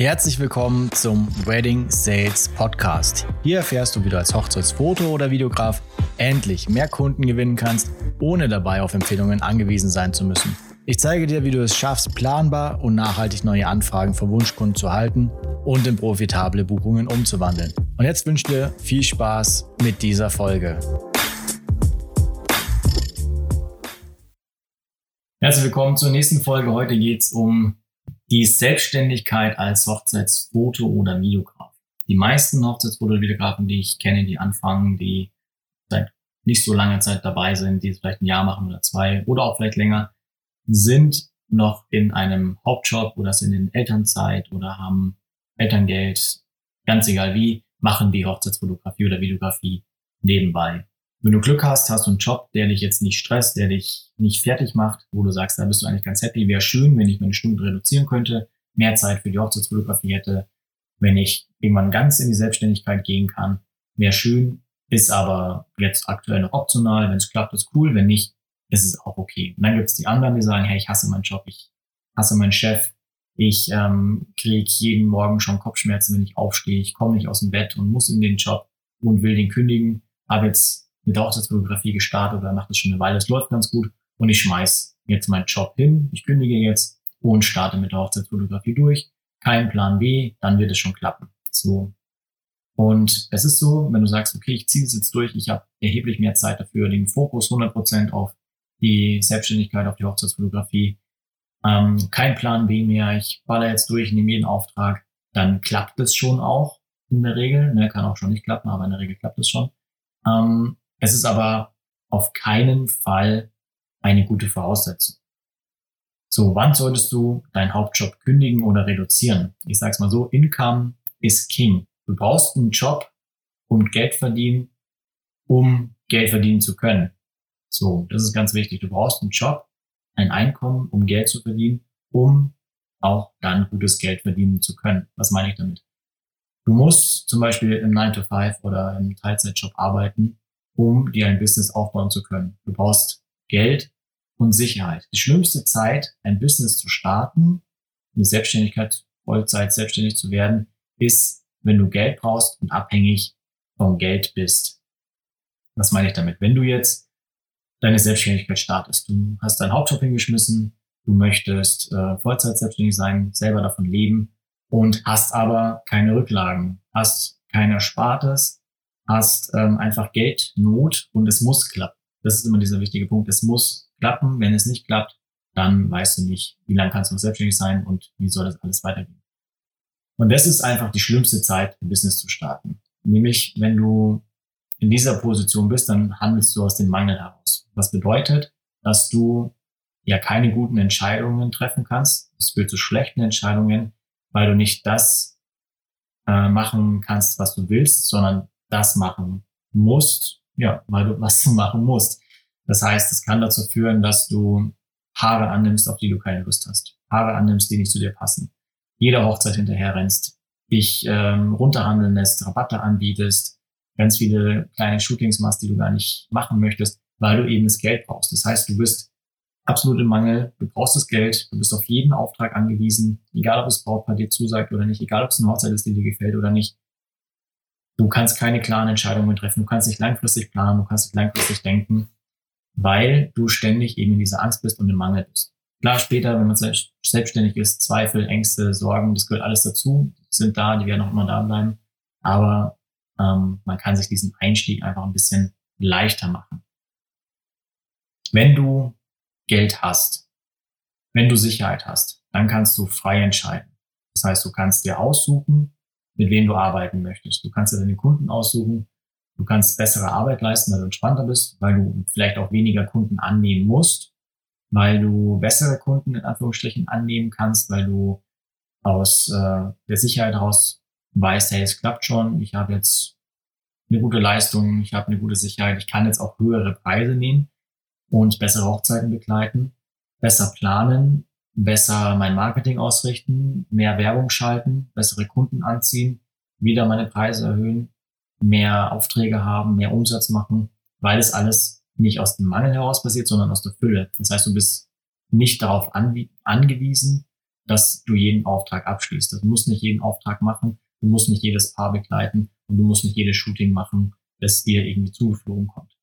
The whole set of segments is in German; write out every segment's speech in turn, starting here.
Herzlich willkommen zum Wedding Sales Podcast. Hier erfährst du, wie du als Hochzeitsfoto- oder Videograf endlich mehr Kunden gewinnen kannst, ohne dabei auf Empfehlungen angewiesen sein zu müssen. Ich zeige dir, wie du es schaffst, planbar und nachhaltig neue Anfragen von Wunschkunden zu halten und in profitable Buchungen umzuwandeln. Und jetzt wünsche ich dir viel Spaß mit dieser Folge. Herzlich willkommen zur nächsten Folge. Heute geht es um die Selbstständigkeit als Hochzeitsfoto- oder Videograf. Die meisten Hochzeitsfoto- oder Videografen, die ich kenne, die anfangen, die seit nicht so langer Zeit dabei sind, die es vielleicht ein Jahr machen oder zwei oder auch vielleicht länger, sind noch in einem Hauptjob oder sind in Elternzeit oder haben Elterngeld, ganz egal wie, machen die Hochzeitsfotografie oder Videografie nebenbei. Wenn du Glück hast, hast du einen Job, der dich jetzt nicht stresst, der dich nicht fertig macht, wo du sagst, da bist du eigentlich ganz happy. Wäre schön, wenn ich meine Stunden reduzieren könnte, mehr Zeit für die Hochzeitsfotografie hätte, wenn ich irgendwann ganz in die Selbstständigkeit gehen kann. Wäre schön, ist aber jetzt aktuell noch optional. Wenn es klappt, ist cool. Wenn nicht, ist es auch okay. Und dann gibt es die anderen, die sagen, hey, ich hasse meinen Job, ich hasse meinen Chef, ich ähm, kriege jeden Morgen schon Kopfschmerzen, wenn ich aufstehe, ich komme nicht aus dem Bett und muss in den Job und will den kündigen, habe jetzt mit der Hochzeitsfotografie gestartet oder mache das schon eine Weile, es läuft ganz gut und ich schmeiß jetzt meinen Job hin, ich kündige jetzt und starte mit der Hochzeitsfotografie durch. Kein Plan B, dann wird es schon klappen. So. Und es ist so, wenn du sagst, okay, ich ziehe es jetzt durch, ich habe erheblich mehr Zeit dafür, den Fokus 100% auf die Selbstständigkeit, auf die Hochzeitsfotografie, ähm, kein Plan B mehr, ich baller jetzt durch, nehme jeden Auftrag, dann klappt es schon auch in der Regel. Ne, kann auch schon nicht klappen, aber in der Regel klappt es schon. Ähm, es ist aber auf keinen Fall eine gute Voraussetzung. So, wann solltest du deinen Hauptjob kündigen oder reduzieren? Ich sage es mal so, Income is King. Du brauchst einen Job und Geld verdienen, um Geld verdienen zu können. So, das ist ganz wichtig. Du brauchst einen Job, ein Einkommen, um Geld zu verdienen, um auch dann gutes Geld verdienen zu können. Was meine ich damit? Du musst zum Beispiel im 9 to 5 oder im Teilzeitjob arbeiten, um dir ein Business aufbauen zu können. Du brauchst Geld und Sicherheit. Die schlimmste Zeit, ein Business zu starten, eine Selbstständigkeit, Vollzeit selbstständig zu werden, ist, wenn du Geld brauchst und abhängig vom Geld bist. Was meine ich damit? Wenn du jetzt deine Selbstständigkeit startest, du hast deinen Hauptjob hingeschmissen, du möchtest äh, Vollzeit selbstständig sein, selber davon leben und hast aber keine Rücklagen, hast kein Erspartes, hast ähm, einfach Geldnot und es muss klappen. Das ist immer dieser wichtige Punkt. Es muss klappen. Wenn es nicht klappt, dann weißt du nicht, wie lange kannst du noch selbstständig sein und wie soll das alles weitergehen. Und das ist einfach die schlimmste Zeit, ein Business zu starten. Nämlich, wenn du in dieser Position bist, dann handelst du aus dem Mangel heraus. Was bedeutet, dass du ja keine guten Entscheidungen treffen kannst. Es führt zu schlechten Entscheidungen, weil du nicht das äh, machen kannst, was du willst, sondern das machen musst, ja, weil du was zu machen musst. Das heißt, es kann dazu führen, dass du Haare annimmst, auf die du keine Lust hast. Haare annimmst, die nicht zu dir passen. Jeder Hochzeit hinterher rennst, dich ähm, runterhandeln lässt, Rabatte anbietest, ganz viele kleine Shootings machst, die du gar nicht machen möchtest, weil du eben das Geld brauchst. Das heißt, du bist absolut im Mangel, du brauchst das Geld, du bist auf jeden Auftrag angewiesen, egal ob das Brautpaar dir zusagt oder nicht, egal ob es eine Hochzeit ist, die dir gefällt oder nicht. Du kannst keine klaren Entscheidungen treffen. Du kannst nicht langfristig planen, du kannst nicht langfristig denken, weil du ständig eben in dieser Angst bist und im Mangel bist. Klar, später, wenn man selbstständig ist, Zweifel, Ängste, Sorgen, das gehört alles dazu, sind da, die werden auch immer da bleiben. Aber ähm, man kann sich diesen Einstieg einfach ein bisschen leichter machen. Wenn du Geld hast, wenn du Sicherheit hast, dann kannst du frei entscheiden. Das heißt, du kannst dir aussuchen, mit wem du arbeiten möchtest. Du kannst dir deine Kunden aussuchen. Du kannst bessere Arbeit leisten, weil du entspannter bist, weil du vielleicht auch weniger Kunden annehmen musst, weil du bessere Kunden in Anführungsstrichen annehmen kannst, weil du aus äh, der Sicherheit heraus weißt, hey, es klappt schon, ich habe jetzt eine gute Leistung, ich habe eine gute Sicherheit, ich kann jetzt auch höhere Preise nehmen und bessere Hochzeiten begleiten, besser planen, besser mein Marketing ausrichten, mehr Werbung schalten, bessere Kunden anziehen, wieder meine Preise erhöhen, mehr Aufträge haben, mehr Umsatz machen, weil es alles nicht aus dem Mangel heraus passiert, sondern aus der Fülle. Das heißt, du bist nicht darauf angewiesen, dass du jeden Auftrag abschließt. Du musst nicht jeden Auftrag machen, du musst nicht jedes Paar begleiten und du musst nicht jedes Shooting machen, das dir irgendwie zugeflogen kommt.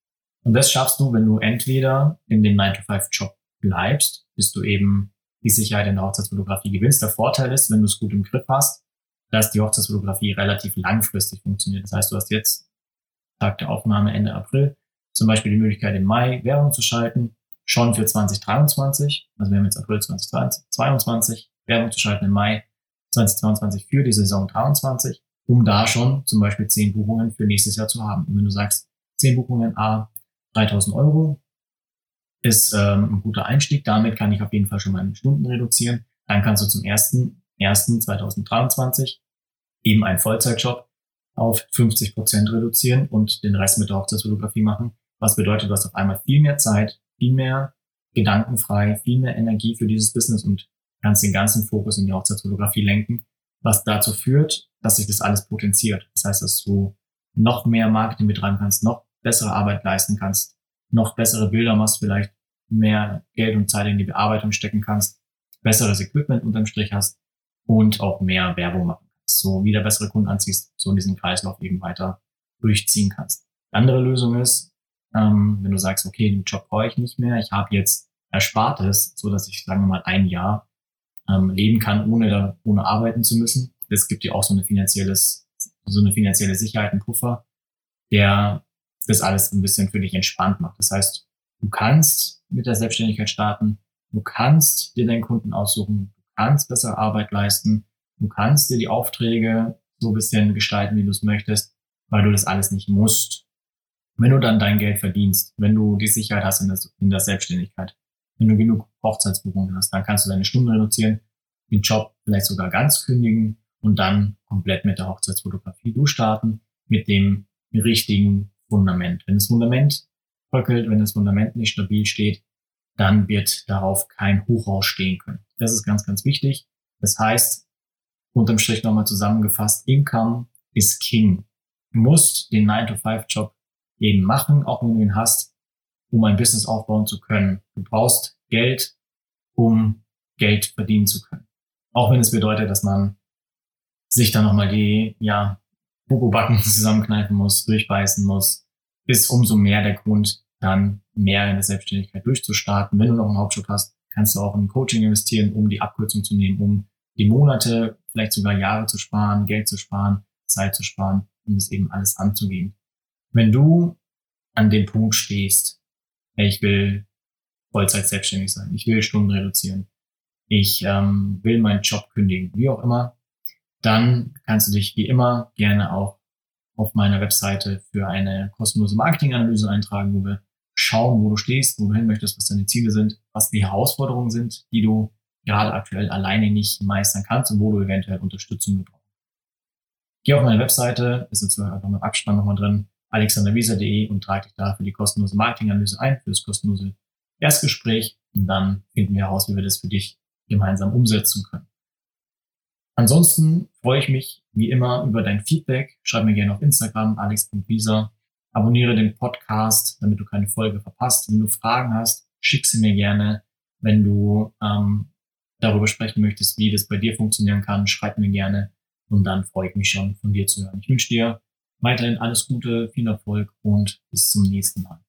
Und das schaffst du, wenn du entweder in dem 9-to-5-Job bleibst, bis du eben die Sicherheit in der Hochzeitsfotografie gewinnst. Der Vorteil ist, wenn du es gut im Griff hast, dass die Hochzeitsfotografie relativ langfristig funktioniert. Das heißt, du hast jetzt, Tag der Aufnahme Ende April, zum Beispiel die Möglichkeit im Mai Werbung zu schalten, schon für 2023. Also wir haben jetzt April 2022, Werbung zu schalten im Mai 2022 für die Saison 23, um da schon zum Beispiel 10 Buchungen für nächstes Jahr zu haben. Und wenn du sagst, 10 Buchungen A 3000 Euro ist ähm, ein guter Einstieg. Damit kann ich auf jeden Fall schon meine Stunden reduzieren. Dann kannst du zum ersten 1.2023 eben einen Vollzeitjob auf 50 Prozent reduzieren und den Rest mit der Hochzeitsfotografie machen. Was bedeutet, du hast auf einmal viel mehr Zeit, viel mehr gedankenfrei, viel mehr Energie für dieses Business und kannst den ganzen Fokus in die Hochzeitsfotografie lenken, was dazu führt, dass sich das alles potenziert. Das heißt, dass du noch mehr Marketing betreiben kannst, noch bessere Arbeit leisten kannst, noch bessere Bilder machst, vielleicht mehr Geld und Zeit in die Bearbeitung stecken kannst, besseres Equipment unterm Strich hast und auch mehr Werbung machen kannst. So wieder bessere Kunden anziehst, so in diesen Kreislauf eben weiter durchziehen kannst. Andere Lösung ist, ähm, wenn du sagst, okay, den Job brauche ich nicht mehr, ich habe jetzt Erspartes, so dass ich, sagen wir mal, ein Jahr ähm, leben kann, ohne, da, ohne arbeiten zu müssen. Das gibt dir auch so eine finanzielles, so eine finanzielle Sicherheit, einen Puffer, der das alles ein bisschen für dich entspannt macht. Das heißt, du kannst mit der Selbstständigkeit starten, du kannst dir deinen Kunden aussuchen, du kannst bessere Arbeit leisten, du kannst dir die Aufträge so ein bisschen gestalten, wie du es möchtest, weil du das alles nicht musst. Wenn du dann dein Geld verdienst, wenn du die Sicherheit hast in der, in der Selbstständigkeit, wenn du genug Hochzeitsbuchungen hast, dann kannst du deine Stunden reduzieren, den Job vielleicht sogar ganz kündigen und dann komplett mit der Hochzeitsfotografie durchstarten, mit dem richtigen Fundament. Wenn das Fundament bröckelt, wenn das Fundament nicht stabil steht, dann wird darauf kein Hochhaus stehen können. Das ist ganz, ganz wichtig. Das heißt, unterm Strich nochmal zusammengefasst, Income ist King. Du musst den 9-to-5-Job eben machen, auch wenn du ihn hast, um ein Business aufbauen zu können. Du brauchst Geld, um Geld verdienen zu können. Auch wenn es bedeutet, dass man sich dann nochmal die, ja, Bobo-Backen zusammenkneifen muss, durchbeißen muss, ist umso mehr der Grund, dann mehr in der Selbstständigkeit durchzustarten. Wenn du noch einen Hauptjob hast, kannst du auch in Coaching investieren, um die Abkürzung zu nehmen, um die Monate, vielleicht sogar Jahre zu sparen, Geld zu sparen, Zeit zu sparen, um das eben alles anzugehen. Wenn du an dem Punkt stehst, ich will Vollzeit selbstständig sein, ich will Stunden reduzieren, ich ähm, will meinen Job kündigen, wie auch immer, dann kannst du dich wie immer gerne auch auf meiner Webseite für eine kostenlose Marketinganalyse eintragen, wo wir schauen, wo du stehst, wo du hin möchtest, was deine Ziele sind, was die Herausforderungen sind, die du gerade aktuell alleine nicht meistern kannst und wo du eventuell Unterstützung brauchst. Geh auf meine Webseite, ist jetzt einfach mit Abspann nochmal drin, alexanderwieser.de und trage dich da für die kostenlose Marketinganalyse ein, für das kostenlose Erstgespräch und dann finden wir heraus, wie wir das für dich gemeinsam umsetzen können. Ansonsten freue ich mich wie immer über dein Feedback. Schreib mir gerne auf Instagram alex.visa. Abonniere den Podcast, damit du keine Folge verpasst. Wenn du Fragen hast, schick sie mir gerne. Wenn du ähm, darüber sprechen möchtest, wie das bei dir funktionieren kann, schreib mir gerne. Und dann freue ich mich schon, von dir zu hören. Ich wünsche dir weiterhin alles Gute, viel Erfolg und bis zum nächsten Mal.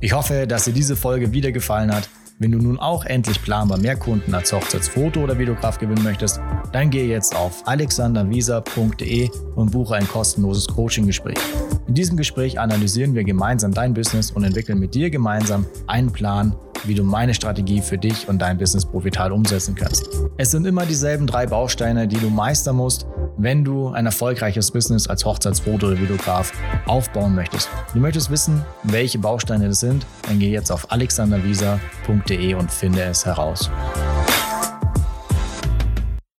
Ich hoffe, dass dir diese Folge wieder gefallen hat. Wenn du nun auch endlich planbar mehr Kunden als Hochzeitsfoto- oder Videograf gewinnen möchtest, dann gehe jetzt auf alexandervisa.de und buche ein kostenloses Coaching-Gespräch. In diesem Gespräch analysieren wir gemeinsam dein Business und entwickeln mit dir gemeinsam einen Plan, wie du meine Strategie für dich und dein Business profital umsetzen kannst. Es sind immer dieselben drei Bausteine, die du meistern musst, wenn du ein erfolgreiches Business als Hochzeitsfoto oder Videograf aufbauen möchtest. Du möchtest wissen, welche Bausteine das sind, dann geh jetzt auf alexandervisa.de und finde es heraus.